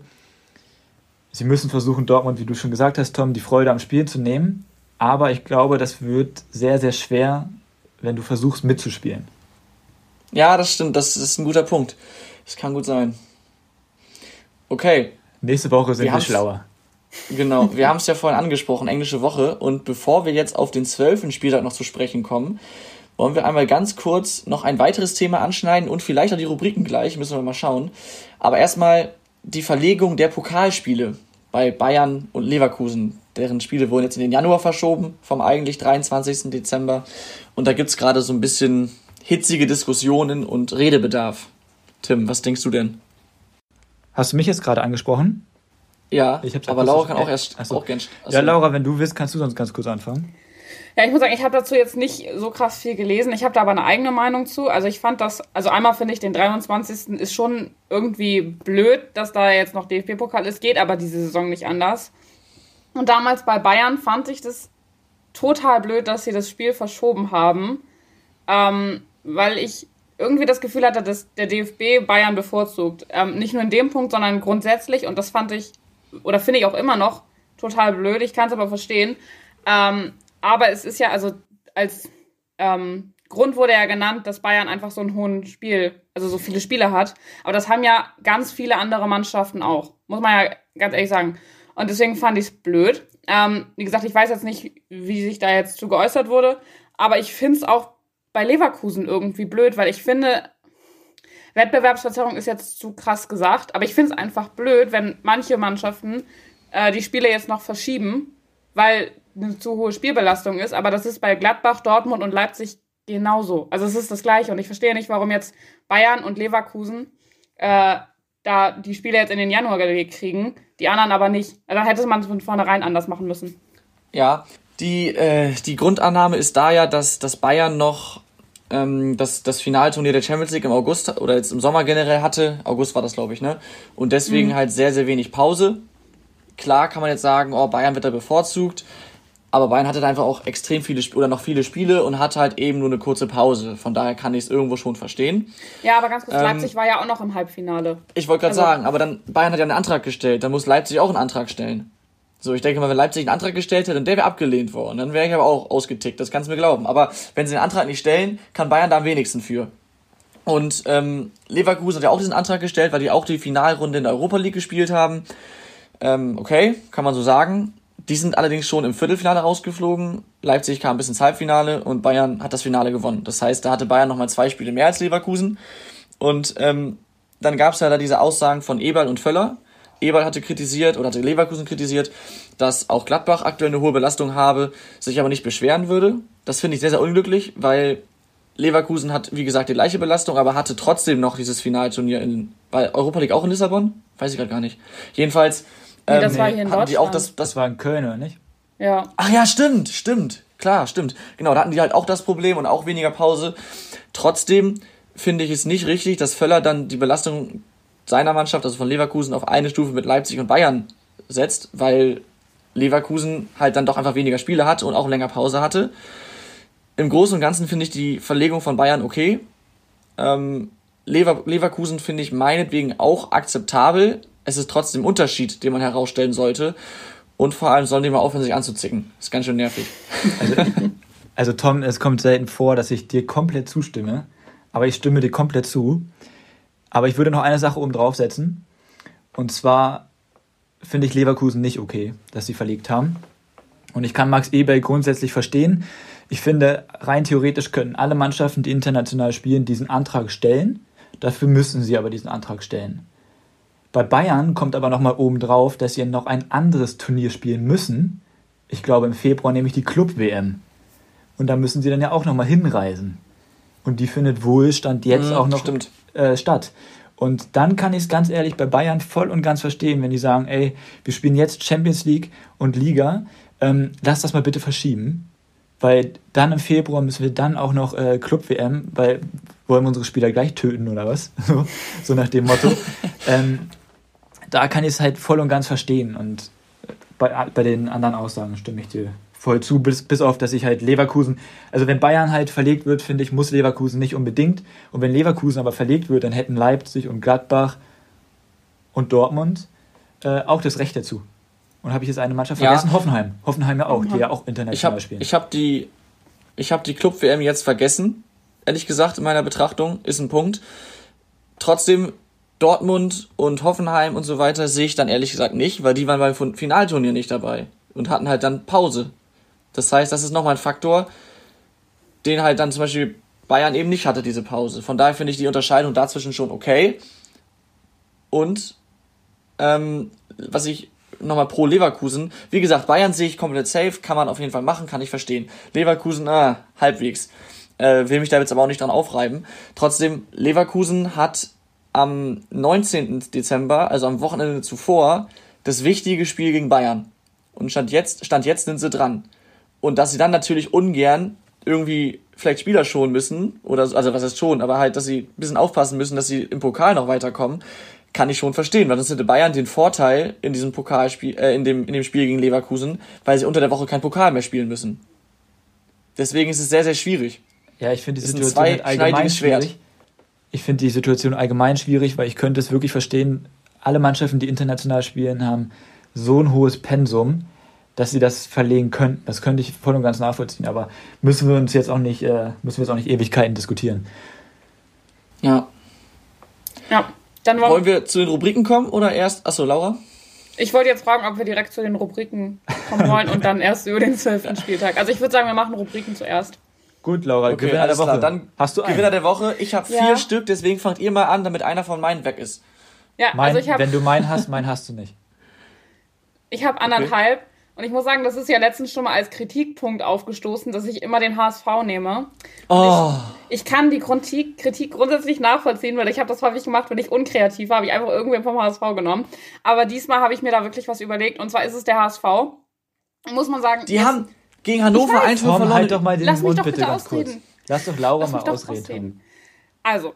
sie müssen versuchen, Dortmund, wie du schon gesagt hast, Tom, die Freude am Spiel zu nehmen. Aber ich glaube, das wird sehr, sehr schwer, wenn du versuchst mitzuspielen. Ja, das stimmt. Das ist ein guter Punkt. Das kann gut sein. Okay. Nächste Woche sind wir, wir schlauer. Genau, wir haben es ja vorhin angesprochen, englische Woche. Und bevor wir jetzt auf den zwölften Spieltag noch zu sprechen kommen, wollen wir einmal ganz kurz noch ein weiteres Thema anschneiden und vielleicht auch die Rubriken gleich, müssen wir mal schauen. Aber erstmal die Verlegung der Pokalspiele bei Bayern und Leverkusen. Deren Spiele wurden jetzt in den Januar verschoben, vom eigentlich 23. Dezember. Und da gibt es gerade so ein bisschen hitzige Diskussionen und Redebedarf. Tim, was denkst du denn? Hast du mich jetzt gerade angesprochen? Ja, aber Laura kann auch erst achso. auch gern. Also ja, Laura, wenn du willst, kannst du sonst ganz kurz anfangen. Ja, ich muss sagen, ich habe dazu jetzt nicht so krass viel gelesen. Ich habe da aber eine eigene Meinung zu. Also ich fand das, also einmal finde ich den 23. ist schon irgendwie blöd, dass da jetzt noch DFB-Pokal ist, geht aber diese Saison nicht anders. Und damals bei Bayern fand ich das total blöd, dass sie das Spiel verschoben haben, ähm, weil ich irgendwie das Gefühl hatte, dass der DFB Bayern bevorzugt. Ähm, nicht nur in dem Punkt, sondern grundsätzlich. Und das fand ich, oder finde ich auch immer noch, total blöd. Ich kann es aber verstehen. Ähm, aber es ist ja, also als ähm, Grund wurde ja genannt, dass Bayern einfach so einen hohen Spiel, also so viele Spiele hat. Aber das haben ja ganz viele andere Mannschaften auch. Muss man ja ganz ehrlich sagen. Und deswegen fand ich es blöd. Ähm, wie gesagt, ich weiß jetzt nicht, wie sich da jetzt zu geäußert wurde, aber ich finde es auch bei Leverkusen irgendwie blöd, weil ich finde, Wettbewerbsverzerrung ist jetzt zu krass gesagt, aber ich finde es einfach blöd, wenn manche Mannschaften äh, die Spiele jetzt noch verschieben, weil eine zu hohe Spielbelastung ist. Aber das ist bei Gladbach, Dortmund und Leipzig genauso. Also es ist das Gleiche. Und ich verstehe nicht, warum jetzt Bayern und Leverkusen äh, da die Spiele jetzt in den Januar gelegt kriegen, die anderen aber nicht. Also dann hätte man es von vornherein anders machen müssen. Ja, die, äh, die Grundannahme ist da ja, dass, dass Bayern noch ähm, das, das Finalturnier der Champions League im August oder jetzt im Sommer generell hatte. August war das, glaube ich, ne? Und deswegen mhm. halt sehr, sehr wenig Pause. Klar kann man jetzt sagen, oh, Bayern wird da bevorzugt. Aber Bayern hatte da einfach auch extrem viele Spiele oder noch viele Spiele und hatte halt eben nur eine kurze Pause. Von daher kann ich es irgendwo schon verstehen. Ja, aber ganz kurz, ähm, Leipzig war ja auch noch im Halbfinale. Ich wollte gerade also, sagen, aber dann Bayern hat ja einen Antrag gestellt, dann muss Leipzig auch einen Antrag stellen. So, ich denke mal, wenn Leipzig einen Antrag gestellt hätte, dann der wäre abgelehnt worden. Dann wäre ich aber auch ausgetickt, das kannst du mir glauben. Aber wenn sie den Antrag nicht stellen, kann Bayern da am wenigsten für. Und ähm, Leverkusen hat ja auch diesen Antrag gestellt, weil die auch die Finalrunde in der Europa League gespielt haben. Ähm, okay, kann man so sagen. Die sind allerdings schon im Viertelfinale rausgeflogen. Leipzig kam bis ins Halbfinale und Bayern hat das Finale gewonnen. Das heißt, da hatte Bayern nochmal zwei Spiele mehr als Leverkusen. Und ähm, dann gab es ja da diese Aussagen von Eberl und Völler. Eberl hatte kritisiert oder hatte Leverkusen kritisiert, dass auch Gladbach aktuell eine hohe Belastung habe, sich aber nicht beschweren würde. Das finde ich sehr, sehr unglücklich, weil Leverkusen hat, wie gesagt, die gleiche Belastung, aber hatte trotzdem noch dieses Finalturnier in, bei Europa League auch in Lissabon? Weiß ich gerade gar nicht. Jedenfalls Nee, das ähm, war hier in Deutschland. Die auch das, das war in Köln, oder nicht? Ja. Ach ja, stimmt, stimmt. Klar, stimmt. Genau, da hatten die halt auch das Problem und auch weniger Pause. Trotzdem finde ich es nicht richtig, dass Völler dann die Belastung seiner Mannschaft, also von Leverkusen, auf eine Stufe mit Leipzig und Bayern setzt, weil Leverkusen halt dann doch einfach weniger Spiele hatte und auch länger Pause hatte. Im Großen und Ganzen finde ich die Verlegung von Bayern okay. Ähm, Lever Leverkusen finde ich meinetwegen auch akzeptabel, es ist trotzdem Unterschied, den man herausstellen sollte. Und vor allem sollen die mal aufhören, sich anzuzicken. Ist ganz schön nervig. Also, also Tom, es kommt selten vor, dass ich dir komplett zustimme. Aber ich stimme dir komplett zu. Aber ich würde noch eine Sache oben draufsetzen. Und zwar finde ich Leverkusen nicht okay, dass sie verlegt haben. Und ich kann Max Eberl grundsätzlich verstehen. Ich finde, rein theoretisch könnten alle Mannschaften, die international spielen, diesen Antrag stellen. Dafür müssen sie aber diesen Antrag stellen. Bei Bayern kommt aber nochmal oben drauf, dass sie noch ein anderes Turnier spielen müssen ich glaube im Februar nämlich die Club-WM. Und da müssen sie dann ja auch nochmal hinreisen. Und die findet Wohlstand jetzt Mhm, auch noch stimmt. Äh, statt. Und dann kann ich es ganz ehrlich bei Bayern voll und ganz verstehen, wenn die sagen, ey, wir spielen jetzt Champions League und Liga, ähm, lass das mal bitte verschieben. Weil dann im Februar müssen wir dann auch noch äh, Club-WM, weil wollen wir unsere Spieler gleich töten oder was? So, so nach dem Motto. ähm, da kann ich es halt voll und ganz verstehen. Und bei, bei den anderen Aussagen stimme ich dir voll zu, bis, bis auf, dass ich halt Leverkusen, also wenn Bayern halt verlegt wird, finde ich, muss Leverkusen nicht unbedingt. Und wenn Leverkusen aber verlegt wird, dann hätten Leipzig und Gladbach und Dortmund äh, auch das Recht dazu. Und habe ich jetzt eine Mannschaft Ja. vergessen? Hoffenheim. Hoffenheim ja auch, die ja auch Ich international habe spielen. ich hab die, ich hab die Club-WM jetzt vergessen. Ehrlich gesagt, in meiner Betrachtung ist ein Punkt. Trotzdem, Dortmund und Hoffenheim und so weiter sehe ich dann ehrlich gesagt nicht, weil die waren beim Fin- Finalturnier nicht dabei und hatten halt dann Pause. Das heißt, das ist nochmal ein Faktor, den halt dann zum Beispiel Bayern eben nicht hatte, diese Pause. Von daher finde ich die Unterscheidung dazwischen schon okay. Und ähm, was ich nochmal pro Leverkusen, wie gesagt, Bayern sehe ich komplett safe, kann man auf jeden Fall machen, kann ich verstehen. Leverkusen, ah, halbwegs. Äh, will mich da jetzt aber auch nicht dran aufreiben. Trotzdem, Leverkusen hat am 19. Dezember, also am Wochenende zuvor, das wichtige Spiel gegen Bayern. Und stand jetzt, stand jetzt sind sie dran. Und dass sie dann natürlich ungern irgendwie vielleicht Spieler schonen müssen, oder so- also was heißt schon, aber halt, dass sie ein bisschen aufpassen müssen, dass sie im Pokal noch weiterkommen, kann ich schon verstehen, weil sonst hätte Bayern den Vorteil in diesem Pokalspiel, äh, in dem, in dem Spiel gegen Leverkusen, weil sie unter der Woche kein Pokal mehr spielen müssen. Deswegen ist es sehr, sehr schwierig. Ja, ich finde die Situation halt allgemein Schwert. schwierig. Ich finde die Situation allgemein schwierig, weil ich könnte es wirklich verstehen, alle Mannschaften, die international spielen, haben so ein hohes Pensum, dass sie das verlegen könnten. Das könnte ich voll und ganz nachvollziehen, aber müssen wir uns jetzt auch nicht, äh, müssen wir jetzt auch nicht Ewigkeiten diskutieren. Ja. Ja, dann wollen, Wollen wir zu den Rubriken kommen oder erst, achso, Laura? Ich wollte jetzt fragen, ob wir direkt zu den Rubriken kommen wollen und dann erst über den zwölften Spieltag. Also ich würde sagen, wir machen Rubriken zuerst. Gut, Laura, Okay, Gewinner der Woche. klar. Dann Hast du einen? Gewinner der Woche. Ich habe Ja. vier Stück, deswegen fangt ihr mal an, damit einer von meinen weg ist. Ja, mein, also ich habe wenn du meinen hast, meinen hast du nicht. ich hab anderthalb. Und ich muss sagen, das ist ja letztens schon mal als Kritikpunkt aufgestoßen, dass ich immer den HSV nehme. Oh, Ich kann die Kritik, Kritik grundsätzlich nachvollziehen, weil ich habe das häufig gemacht, wenn ich unkreativ war, habe ich einfach irgendwen vom HSV genommen. Aber diesmal habe ich mir da wirklich was überlegt. Und zwar ist es der HSV. Muss man sagen. die jetzt- haben gegen Hannover Ich weiß. 1 Tom, verloren. halt doch mal den Lass mich Mund doch bitte bitte ganz kurz. ausreden. Lass doch Laura Lass mal ausreden. Ausreden. Also,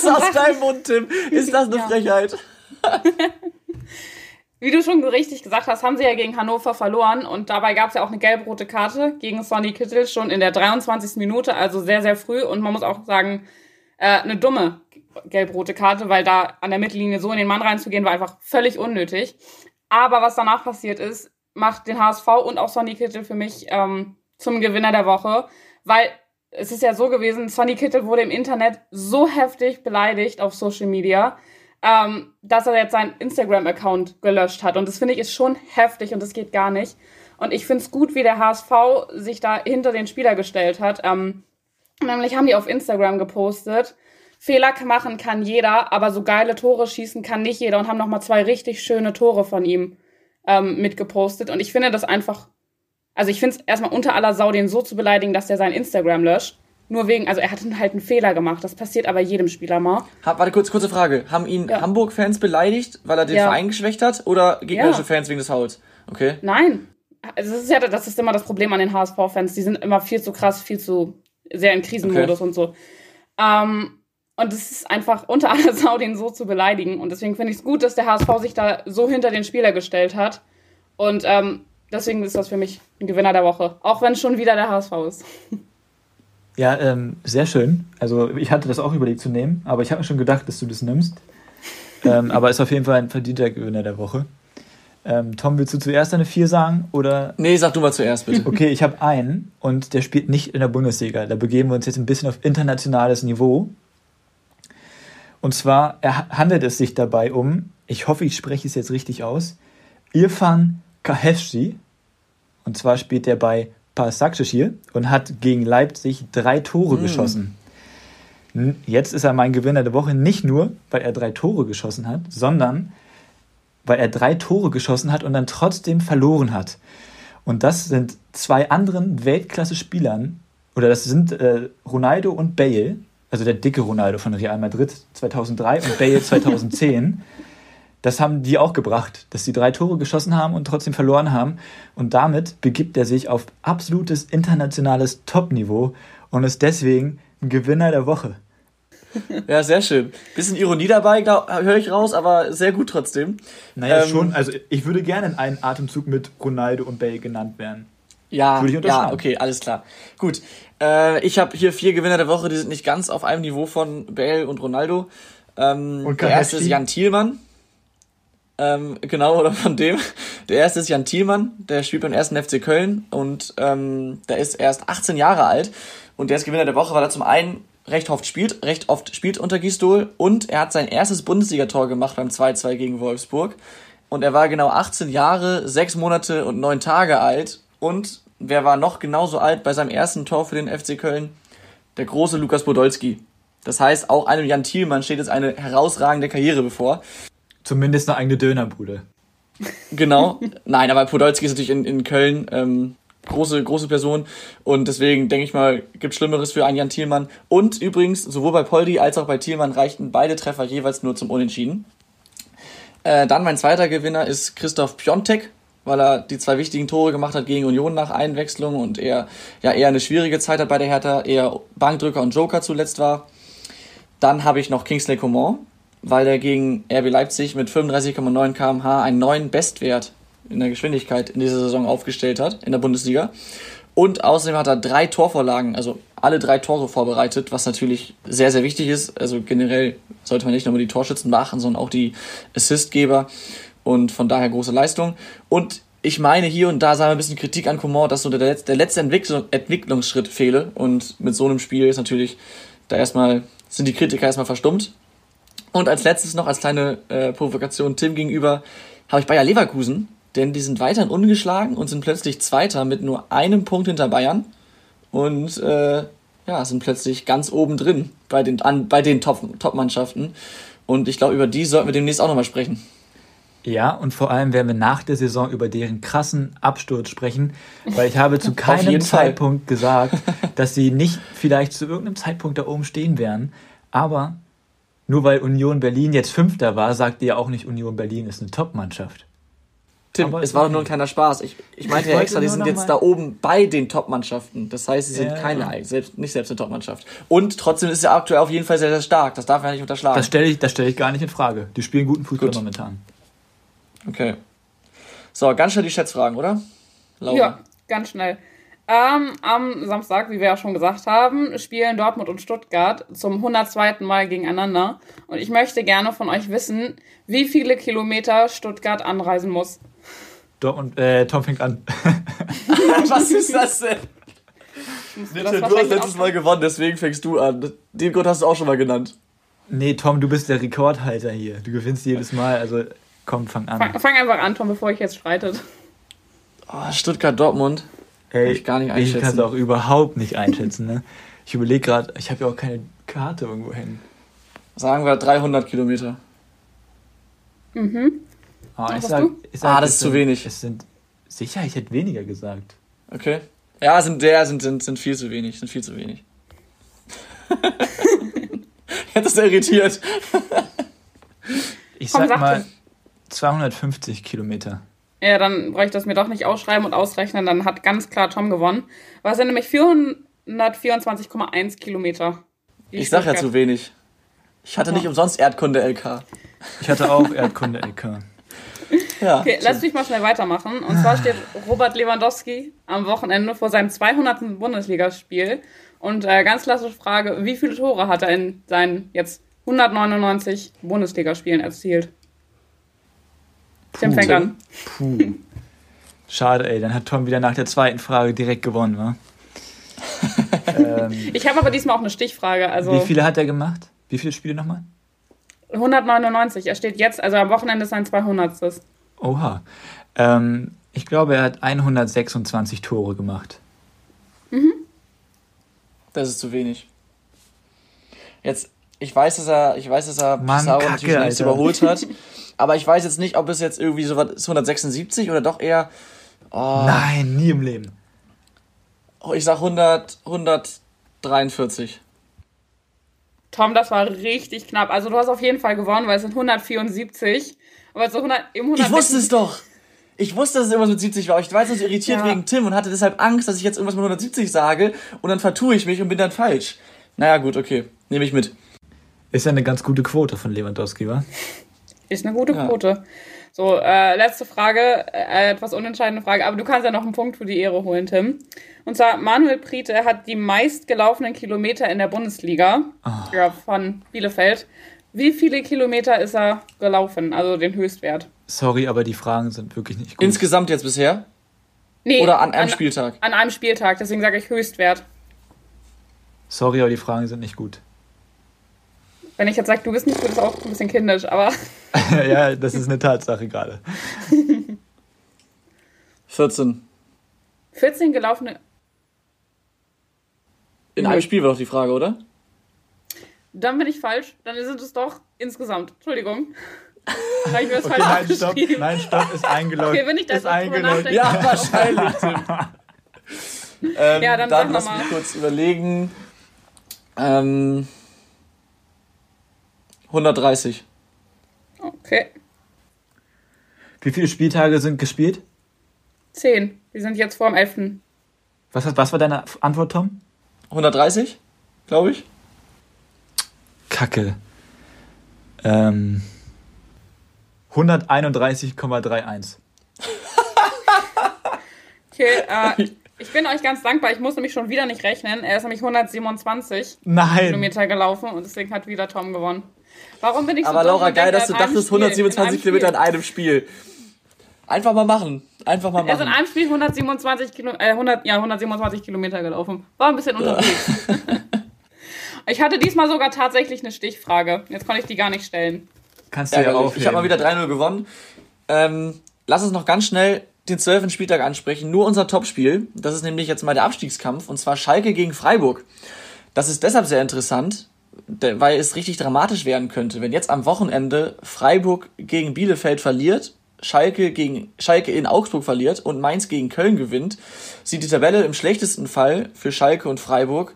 schon aus deinem Mund, Tim? Ist das eine Ja. Frechheit? wie du schon richtig gesagt hast, haben sie ja gegen Hannover verloren. Und dabei gab es ja auch eine gelb-rote Karte gegen Sonny Kittel schon in der 23. Minute, also sehr, sehr früh. Und man muss auch sagen, äh, eine dumme gelb-rote Karte, weil da an der Mittellinie so in den Mann reinzugehen, war einfach völlig unnötig. Aber was danach passiert ist, macht den HSV und auch Sonny Kittel für mich ähm, zum Gewinner der Woche, weil es ist ja so gewesen, Sonny Kittel wurde im Internet so heftig beleidigt auf Social Media, ähm, dass er jetzt seinen Instagram-Account gelöscht hat. Und das finde ich ist schon heftig und das geht gar nicht. Und ich finde es gut, wie der HSV sich da hinter den Spieler gestellt hat. Ähm, nämlich haben die auf Instagram gepostet, Fehler machen kann jeder, aber so geile Tore schießen kann nicht jeder und haben nochmal zwei richtig schöne Tore von ihm ähm, mitgepostet. Und ich finde das einfach, also ich finde es erstmal unter aller Sau, den so zu beleidigen, dass der sein Instagram löscht. Nur wegen, also er hat halt einen Fehler gemacht. Das passiert aber jedem Spieler mal. Hab, warte, kurz, kurze Frage. Haben ihn Ja. Hamburg-Fans beleidigt, weil er den Ja. Verein geschwächt hat? Oder gegnerische Ja. Fans wegen des Fouls? Okay. Nein. Also das ist ja das ist immer das Problem an den HSV-Fans. Die sind immer viel zu krass, viel zu sehr in Krisenmodus Okay. und so. Ähm, und es ist einfach unter aller Sau, den so zu beleidigen. Und deswegen finde ich es gut, dass der HSV sich da so hinter den Spieler gestellt hat. Und ähm, deswegen ist das für mich ein Gewinner der Woche. Auch wenn es schon wieder der HSV ist. Ja, ähm, sehr schön. Also ich hatte das auch überlegt zu nehmen, aber ich habe mir schon gedacht, dass du das nimmst. ähm, aber ist auf jeden Fall ein verdienter Gewinner der Woche. Ähm, Tom, willst du zuerst eine 4 sagen? Oder Nee, sag du mal zuerst, bitte. okay, ich habe einen und der spielt nicht in der Bundesliga. Da begeben wir uns jetzt ein bisschen auf internationales Niveau. Und zwar handelt es sich dabei um, ich hoffe, ich spreche es jetzt richtig aus, Irfan Kahevci. Und zwar spielt er bei Pasakshehir und hat gegen Leipzig drei Tore geschossen. N- Jetzt ist er mein Gewinner der Woche nicht nur, weil er drei Tore geschossen hat, sondern weil er drei Tore geschossen hat und dann trotzdem verloren hat. Und das sind zwei anderen Weltklasse-Spielern, oder das sind äh, Ronaldo und Bale, also der dicke Ronaldo von Real Madrid 2003 und Bale 2010. Das haben die auch gebracht, dass sie drei Tore geschossen haben und trotzdem verloren haben. Und damit begibt er sich auf absolutes internationales Topniveau und ist deswegen ein Gewinner der Woche. Ja, sehr schön. Bisschen Ironie dabei, höre ich raus, aber sehr gut trotzdem. Naja, ähm, schon. Also ich würde gerne in einen Atemzug mit Ronaldo und Bale genannt werden. Ja, ja, okay, alles klar. Gut. Äh, ich habe hier vier Gewinner der Woche, die sind nicht ganz auf einem Niveau von Bale und Ronaldo. Ähm, und der erste ist Jan Thielmann. Ähm, genau, oder von dem. Der erste ist Jan Thielmann, der spielt beim ersten FC Köln und ähm, der ist erst 18 Jahre alt und der ist Gewinner der Woche, weil er zum einen recht oft spielt, recht oft spielt unter Gisdol und er hat sein erstes Bundesligator gemacht beim 2-2 gegen Wolfsburg und er war genau 18 Jahre, 6 Monate und 9 Tage alt und wer war noch genauso alt bei seinem ersten Tor für den FC Köln? Der große Lukas Podolski. Das heißt, auch einem Jan Thielmann steht jetzt eine herausragende Karriere bevor. Zumindest eine eigene Dönerbude. Genau. Nein, aber Podolski ist natürlich in, in Köln ähm, große, große Person und deswegen denke ich mal, gibt Schlimmeres für einen Jan Thielmann. Und übrigens, sowohl bei Poldi als auch bei Thielmann reichten beide Treffer jeweils nur zum Unentschieden. Äh, dann mein zweiter Gewinner ist Christoph Piontek, weil er die zwei wichtigen Tore gemacht hat gegen Union nach Einwechslung und er ja eher eine schwierige Zeit hat bei der Hertha, eher Bankdrücker und Joker zuletzt war. Dann habe ich noch Kingsley Coman, weil er gegen RB Leipzig mit 35,9 km/h einen neuen Bestwert in der Geschwindigkeit in dieser Saison aufgestellt hat in der Bundesliga. Und außerdem hat er drei Torvorlagen, also alle drei Tore vorbereitet, was natürlich sehr, sehr wichtig ist. Also generell sollte man nicht nur die Torschützen beachten, sondern auch die Assistgeber. Und von daher große Leistung. Und ich meine, hier und da wir ein bisschen Kritik an Coman, dass so der, letzte, der letzte Entwicklung, Entwicklungsschritt fehle. Und mit so einem Spiel ist natürlich da erstmal, sind die Kritiker erstmal verstummt. Und als letztes noch als kleine äh, Provokation Tim gegenüber habe ich Bayer Leverkusen denn die sind weiterhin ungeschlagen und sind plötzlich Zweiter mit nur einem Punkt hinter Bayern und äh, ja, sind plötzlich ganz oben drin bei den, an, bei den Top-Mannschaften. Top und ich glaube, über die sollten wir demnächst auch nochmal sprechen. Ja, und vor allem werden wir nach der Saison über deren krassen Absturz sprechen, weil ich habe zu keinem Zeitpunkt gesagt, dass sie nicht vielleicht zu irgendeinem Zeitpunkt da oben stehen werden. Aber nur weil Union Berlin jetzt Fünfter war, sagt ihr ja auch nicht, Union Berlin ist eine Top-Mannschaft. Tim, aber es war doch nur ein kleiner Spaß. Ich, ich meinte ich ja extra, die sind jetzt da oben bei den Top-Mannschaften. Das heißt, sie sind ja, keine, ja. Selbst, nicht selbst eine Top-Mannschaft. Und trotzdem ist er aktuell auf jeden Fall sehr, sehr stark. Das darf man nicht unterschlagen. Das stelle ich, stell ich gar nicht in Frage. Die spielen guten Fußball Gut. momentan. Okay. So, ganz schnell die Schätzfragen, oder? Laura. Ja, ganz schnell. Ähm, am Samstag, wie wir ja schon gesagt haben, spielen Dortmund und Stuttgart zum 102. Mal gegeneinander. Und ich möchte gerne von euch wissen, wie viele Kilometer Stuttgart anreisen muss. Dortmund, äh, Tom fängt an. Was ist das denn? Nitte, du hast letztes Mal gewonnen, deswegen fängst du an. Den Grund hast du auch schon mal genannt. Nee, Tom, du bist der Rekordhalter hier. Du gewinnst jedes Mal, also komm, fang an. Fang, fang einfach an, Tom, bevor ich jetzt streitet. Oh, Stuttgart, Dortmund. Ey, ich gar nicht einschätzen. Ich kann es auch überhaupt nicht einschätzen, ne? Ich überlege gerade, ich habe ja auch keine Karte irgendwo hin. Sagen wir 300 Kilometer. Mhm. Ah, ich sag, ich sag, ah, das ist sind, zu wenig. Es sind sicher, ich hätte weniger gesagt. Okay. Ja, sind der sind, sind, sind viel zu wenig, sind viel zu wenig. Hätte das irritiert. ich sag mal 250 Kilometer. Ja, dann brauche ich das mir doch nicht ausschreiben und ausrechnen, dann hat ganz klar Tom gewonnen. Was sind nämlich 424,1 Kilometer. Ich sag ja zu wenig. Ich hatte nicht umsonst Erdkunde LK. Ich hatte auch Erdkunde LK. Ja, okay, lass mich mal schnell weitermachen. Und zwar steht Robert Lewandowski am Wochenende vor seinem 200. Bundesligaspiel. Und äh, ganz klassische Frage, wie viele Tore hat er in seinen jetzt 199 Bundesligaspielen erzielt? Tim fängt an. Puh. Schade, ey. Dann hat Tom wieder nach der zweiten Frage direkt gewonnen, wa? ähm, ich habe aber diesmal auch eine Stichfrage. Also wie viele hat er gemacht? Wie viele Spiele nochmal? 199. Er steht jetzt, also am Wochenende ist sein 200. Oha. Ähm, ich glaube, er hat 126 Tore gemacht. Mhm. Das ist zu wenig. Jetzt, ich weiß, dass er, ich weiß, dass er Mann, Pizarro Kacke, natürlich überholt hat. aber ich weiß jetzt nicht, ob es jetzt irgendwie so was 176 oder doch eher Oh, Nein, nie im Leben. oh, ich sag 100, 143. Tom, das war richtig knapp. Also du hast auf jeden Fall gewonnen, weil es sind 174. Aber so 100, im 100 Ich wusste es doch. Ich wusste, dass es irgendwas mit 70 war. Ich war jetzt irritiert Ja. wegen Tim und hatte deshalb Angst, dass ich jetzt irgendwas mit 170 sage und dann vertue ich mich und bin dann falsch. Naja, gut, okay. Nehme ich mit. Ist ja eine ganz gute Quote von Lewandowski, wa? Ist eine gute Ja. Quote. So, äh, letzte Frage, äh, etwas unentscheidende Frage, aber du kannst ja noch einen Punkt für die Ehre holen, Tim. Und zwar, Manuel Priete hat die meist gelaufenen Kilometer in der Bundesliga ja, von Bielefeld. Wie viele Kilometer ist er gelaufen, also den Höchstwert? Sorry, aber die Fragen sind wirklich nicht gut. Insgesamt jetzt bisher? Nee, Oder an einem Spieltag? An einem Spieltag, deswegen sage ich Höchstwert. Sorry, aber die Fragen sind nicht gut. Wenn ich jetzt sage, du bist nicht gut, ist auch ein bisschen kindisch, aber ja, das ist eine Tatsache gerade. 14. 14 gelaufene. In einem Spiel war doch die Frage, oder? Dann bin ich falsch, dann sind es doch insgesamt. Entschuldigung. Habe ich mir das Okay, falsch nein, stopp. Nein, stopp, ist eingeloggt. Okay, wenn ich da ist jetzt auch drüber eingeloggt. nachdenke. Ja, wahrscheinlich, ähm, Ja, dann dann sag noch lass mal. mich kurz überlegen. Ähm, 130. Okay. Wie viele Spieltage sind gespielt? 10. Wir sind jetzt vor dem 11. Was, hat- was war deine Antwort, Tom? 130, glaube ich. Kacke. Ähm, 131,31. Okay, äh, ich bin euch ganz dankbar. Ich muss nämlich schon wieder nicht rechnen. Er ist nämlich 127 Nein. Kilometer gelaufen und deswegen hat wieder Tom gewonnen. Warum bin ich so Aber Laura, geil, dass du dachtest, Spiel- in 127 einem Kilometer in einem Spiel. Einfach mal machen. Einfach mal Er ist in machen. einem Spiel 127 Kilo, äh, 100, ja, 127 Kilometer gelaufen. War ein bisschen unterwegs. ich hatte diesmal sogar tatsächlich eine Stichfrage. Jetzt konnte ich die gar nicht stellen. Kannst du ja Ärgerlich. aufheben. Ich habe mal wieder 3-0 gewonnen. Ähm, lass uns noch ganz schnell den 12. Spieltag ansprechen. Nur unser Topspiel. Das ist nämlich jetzt mal der Abstiegskampf. Und zwar Schalke gegen Freiburg. Das ist deshalb sehr interessant, weil es richtig dramatisch werden könnte, wenn jetzt am Wochenende Freiburg gegen Bielefeld verliert, Schalke gegen Schalke in Augsburg verliert und Mainz gegen Köln gewinnt, sieht die Tabelle im schlechtesten Fall für Schalke und Freiburg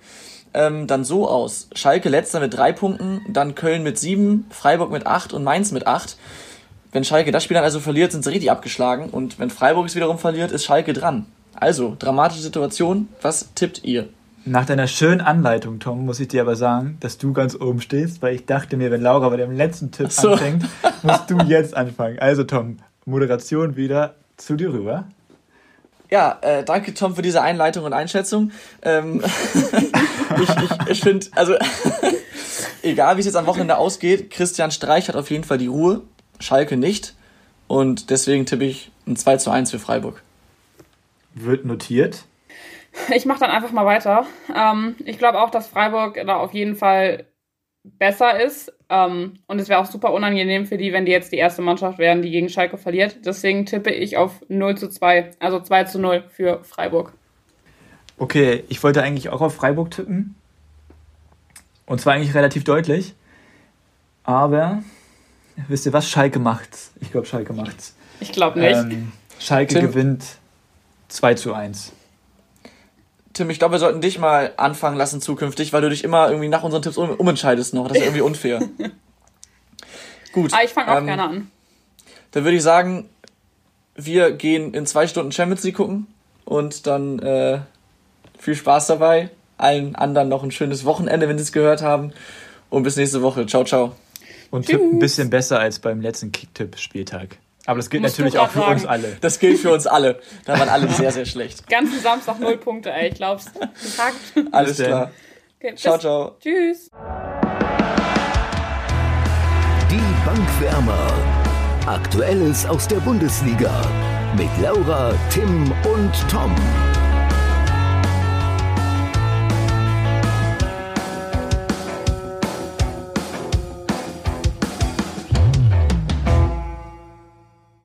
ähm, dann so aus. Schalke letzter mit drei Punkten, dann Köln mit sieben, Freiburg mit acht und Mainz mit acht. Wenn Schalke das Spiel dann also verliert, sind sie richtig abgeschlagen und wenn Freiburg es wiederum verliert, ist Schalke dran. Also, dramatische Situation. Was tippt ihr? Nach deiner schönen Anleitung, Tom, muss ich dir aber sagen, dass du ganz oben stehst, weil ich dachte mir, wenn Laura bei dem letzten Tipp so. anfängt, musst du jetzt anfangen. Also, Tom, Moderation wieder zu dir rüber. Ja, äh, danke Tom für diese Einleitung und Einschätzung. Ähm, ich ich, ich finde, also egal wie es jetzt am Wochenende ausgeht, Christian Streich hat auf jeden Fall die Ruhe, Schalke nicht. Und deswegen tippe ich ein 2 zu 1 für Freiburg. Wird notiert. Ich mache dann einfach mal weiter. Ähm, ich glaube auch, dass Freiburg da auf jeden Fall besser ist. Ähm, und es wäre auch super unangenehm für die, wenn die jetzt die erste Mannschaft wären, die gegen Schalke verliert. Deswegen tippe ich auf 0 zu 2, also 2 zu 0 für Freiburg. Okay, ich wollte eigentlich auch auf Freiburg tippen. Und zwar eigentlich relativ deutlich. Aber, wisst ihr was? Schalke macht's. Ich glaube, Schalke macht's. Ich glaube nicht. Ähm, Schalke Tim? gewinnt 2 zu 1. Tim, ich glaube, wir sollten dich mal anfangen lassen zukünftig, weil du dich immer irgendwie nach unseren Tipps um, umentscheidest noch. Das ist irgendwie unfair. Gut. Aber Ah, ich fange auch ähm, gerne an. Dann würde ich sagen, wir gehen in zwei Stunden Champions League gucken und dann äh, viel Spaß dabei. Allen anderen noch ein schönes Wochenende, wenn sie es gehört haben. Und bis nächste Woche. Ciao, ciao. Und tippt ein bisschen besser als beim letzten Kicktipp-Spieltag. Aber das gilt Musst natürlich auch für uns sagen. alle. Das gilt für uns alle. Da waren alle sehr, sehr schlecht. Ganzen Samstag 0 Punkte, ey, ich glaub's. Alles klar. Okay, Ciao, ciao. Tschüss. Die Bankwärmer. Aktuelles aus der Bundesliga. Mit Laura, Tim und Tom.